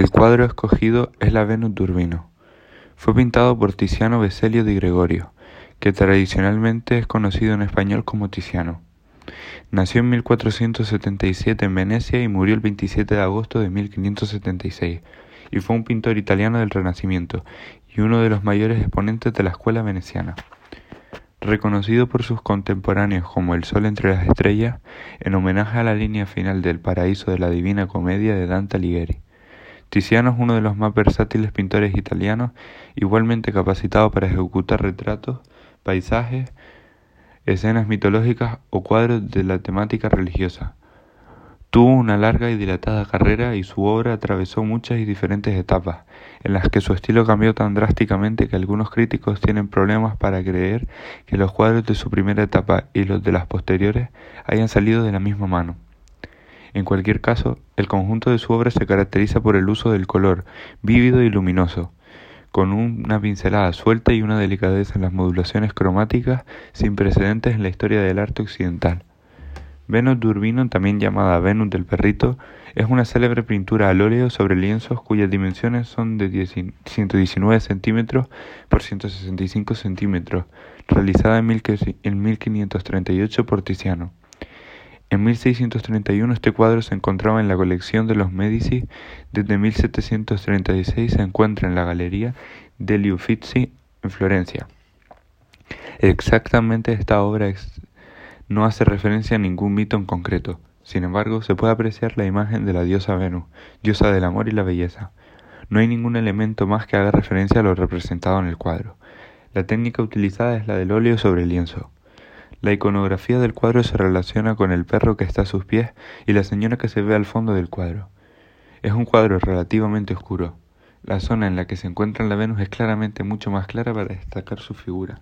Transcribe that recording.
El cuadro escogido es la Venus de. Fue pintado por Tiziano Veselio di Gregorio, que tradicionalmente es conocido en español como Tiziano. Nació en 1477 en Venecia y murió el 27 de agosto de 1576, y fue un pintor italiano del Renacimiento y uno de los mayores exponentes de la escuela veneciana. Reconocido por sus contemporáneos como el Sol entre las estrellas, en homenaje a la línea final del Paraíso de la Divina Comedia de Dante Alighieri. Tiziano es uno de los más versátiles pintores italianos, igualmente capacitado para ejecutar retratos, paisajes, escenas mitológicas o cuadros de la temática religiosa. Tuvo una larga y dilatada carrera y su obra atravesó muchas y diferentes etapas, en las que su estilo cambió tan drásticamente que algunos críticos tienen problemas para creer que los cuadros de su primera etapa y los de las posteriores hayan salido de la misma mano. En cualquier caso, el conjunto de su obra se caracteriza por el uso del color, vívido y luminoso, con una pincelada suelta y una delicadeza en las modulaciones cromáticas sin precedentes en la historia del arte occidental. Venus de Urbino, también llamada Venus del Perrito, es una célebre pintura al óleo sobre lienzos cuyas dimensiones son de 119 centímetros por 165 centímetros, realizada en 1538 por Tiziano. En 1631 este cuadro se encontraba en la colección de los Medici, desde 1736 se encuentra en la Galería degli Uffizi en Florencia. Exactamente esta obra no hace referencia a ningún mito en concreto, sin embargo se puede apreciar la imagen de la diosa Venus, diosa del amor y la belleza. No hay ningún elemento más que haga referencia a lo representado en el cuadro. La técnica utilizada es la del óleo sobre el lienzo. La iconografía del cuadro se relaciona con el perro que está a sus pies y la señora que se ve al fondo del cuadro. Es un cuadro relativamente oscuro. La zona en la que se encuentra la Venus es claramente mucho más clara para destacar su figura.